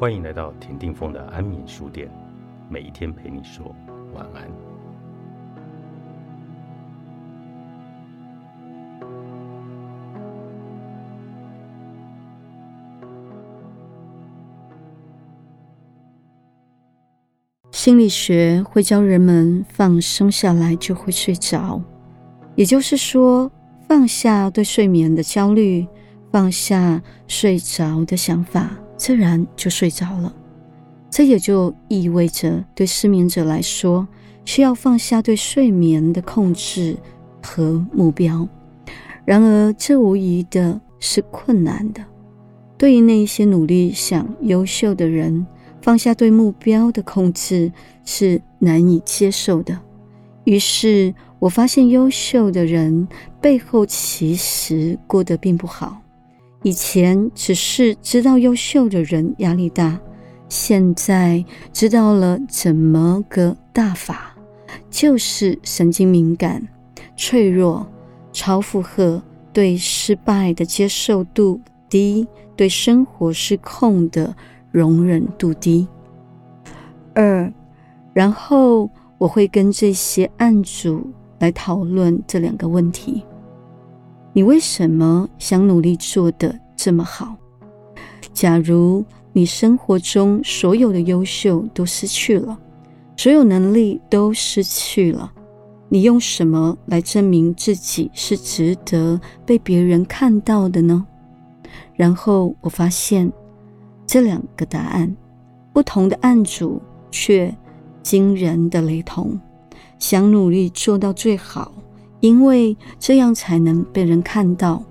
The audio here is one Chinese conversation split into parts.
欢迎来到田定峰的安眠书店，每一天陪你说晚安。心理学会教人们放松下来就会睡着，也就是说，放下对睡眠的焦虑，放下睡着的想法。自然就睡着了，这也就意味着对失眠者来说，需要放下对睡眠的控制和目标。然而，这无疑的是困难的。对于那一些努力想优秀的人，放下对目标的控制是难以接受的。于是我发现，优秀的人背后其实过得并不好。以前只是知道优秀的人压力大，现在知道了怎么个大法，就是神经敏感、脆弱、超负荷，对失败的接受度低，对生活失控的容忍度低。二，然后我会跟这些案主来讨论这两个问题。你为什么想努力做的这么好？假如你生活中所有的优秀都失去了，所有能力都失去了，你用什么来证明自己是值得被别人看到的呢？然后我发现这两个答案，不同的案主却惊人的雷同。想努力做到最好。因为这样才能被人看到，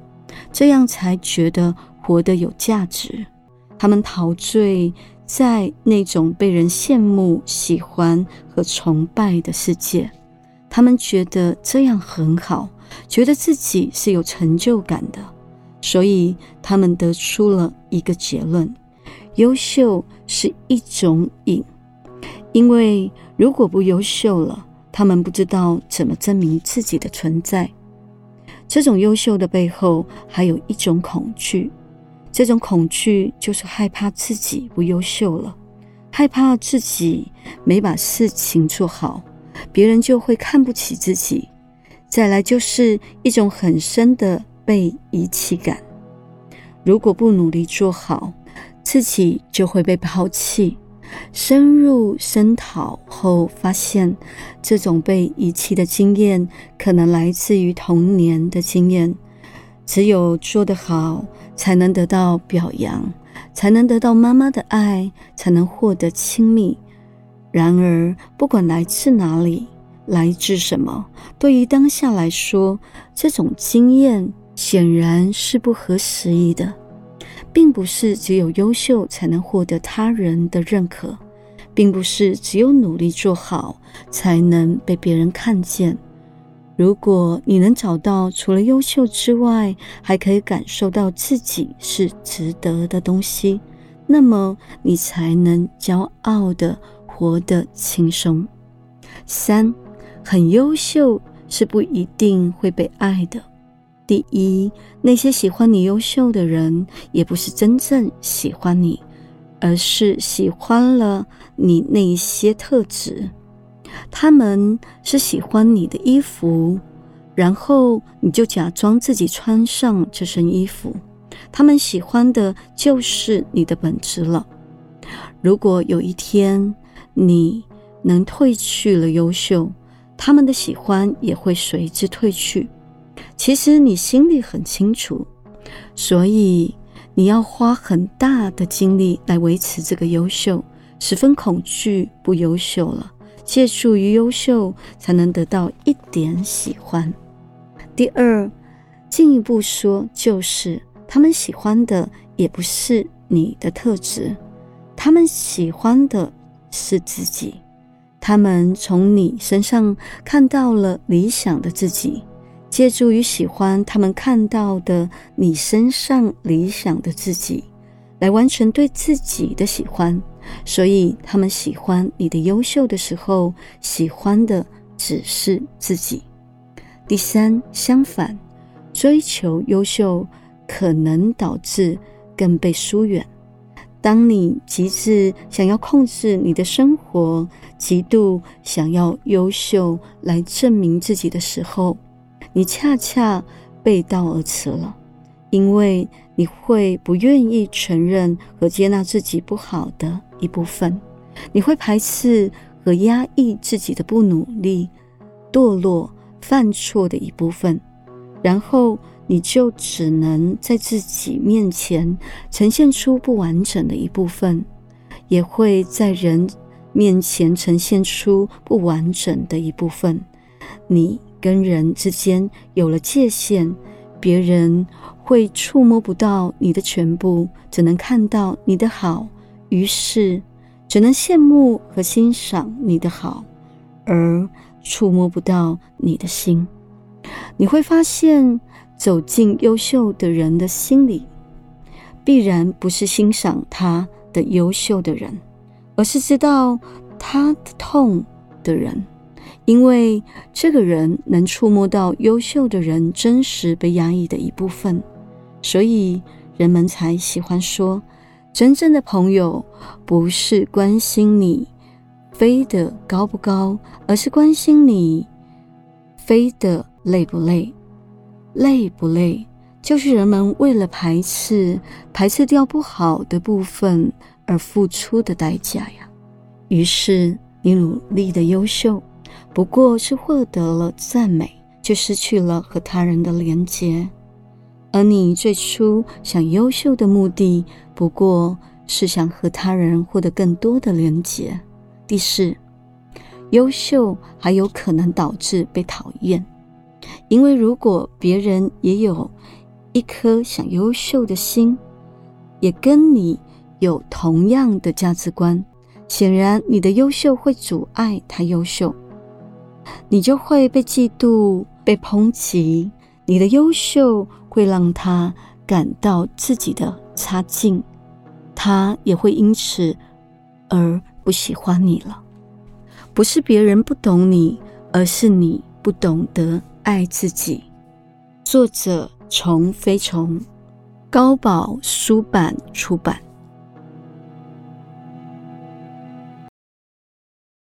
这样才觉得活得有价值。他们陶醉在那种被人羡慕、喜欢和崇拜的世界，他们觉得这样很好，觉得自己是有成就感的。所以他们得出了一个结论：优秀是一种瘾。因为如果不优秀了，他们不知道怎么证明自己的存在。这种优秀的背后，还有一种恐惧。这种恐惧就是害怕自己不优秀了，害怕自己没把事情做好，别人就会看不起自己。再来就是一种很深的被遗弃感。如果不努力做好，自己就会被抛弃。深入深讨后，发现这种被遗弃的经验可能来自于童年的经验。只有做得好，才能得到表扬，才能得到妈妈的爱，才能获得亲密。然而，不管来自哪里，来自什么，对于当下来说，这种经验显然是不合时宜的。并不是只有优秀才能获得他人的认可，并不是只有努力做好才能被别人看见。如果你能找到除了优秀之外，还可以感受到自己是值得的东西，那么你才能骄傲的活得轻松。三，很优秀是不一定会被爱的。第一，那些喜欢你优秀的人，也不是真正喜欢你，而是喜欢了你那一些特质。他们是喜欢你的衣服，然后你就假装自己穿上这身衣服。他们喜欢的就是你的本质了。如果有一天你能褪去了优秀，他们的喜欢也会随之褪去。其实你心里很清楚，所以你要花很大的精力来维持这个优秀，十分恐惧不优秀了，借助于优秀才能得到一点喜欢。第二，进一步说，就是他们喜欢的也不是你的特质，他们喜欢的是自己，他们从你身上看到了理想的自己。借助于喜欢他们看到的你身上理想的自己，来完成对自己的喜欢，所以他们喜欢你的优秀的时候，喜欢的只是自己。第三，相反，追求优秀可能导致更被疏远。当你极致想要控制你的生活，极度想要优秀来证明自己的时候，你恰恰背道而驰了，因为你会不愿意承认和接纳自己不好的一部分，你会排斥和压抑自己的不努力、堕落、犯错的一部分，然后。你就只能在自己面前呈现出不完整的一部分，也会在人面前呈现出不完整的一部分。你跟人之间有了界限，别人会触摸不到你的全部，只能看到你的好，于是只能羡慕和欣赏你的好，而触摸不到你的心。你会发现。走进优秀的人的心里，必然不是欣赏他的优秀的人，而是知道他的痛的人，因为这个人能触摸到优秀的人真实被压抑的一部分，所以人们才喜欢说，真正的朋友不是关心你飞得高不高，而是关心你飞得累不累。累不累，就是人们为了排斥、排斥掉不好的部分而付出的代价呀。于是，你努力的优秀，不过是获得了赞美，就失去了和他人的连接。而你最初想优秀的目的，不过是想和他人获得更多的连接。第四，优秀还有可能导致被讨厌。因为如果别人也有一颗想优秀的心，也跟你有同样的价值观，显然你的优秀会阻碍他优秀，你就会被嫉妒、被抨击。你的优秀会让他感到自己的差劲，他也会因此而不喜欢你了。不是别人不懂你，而是你不懂得。爱自己。作者：虫飞虫，高宝书版出版。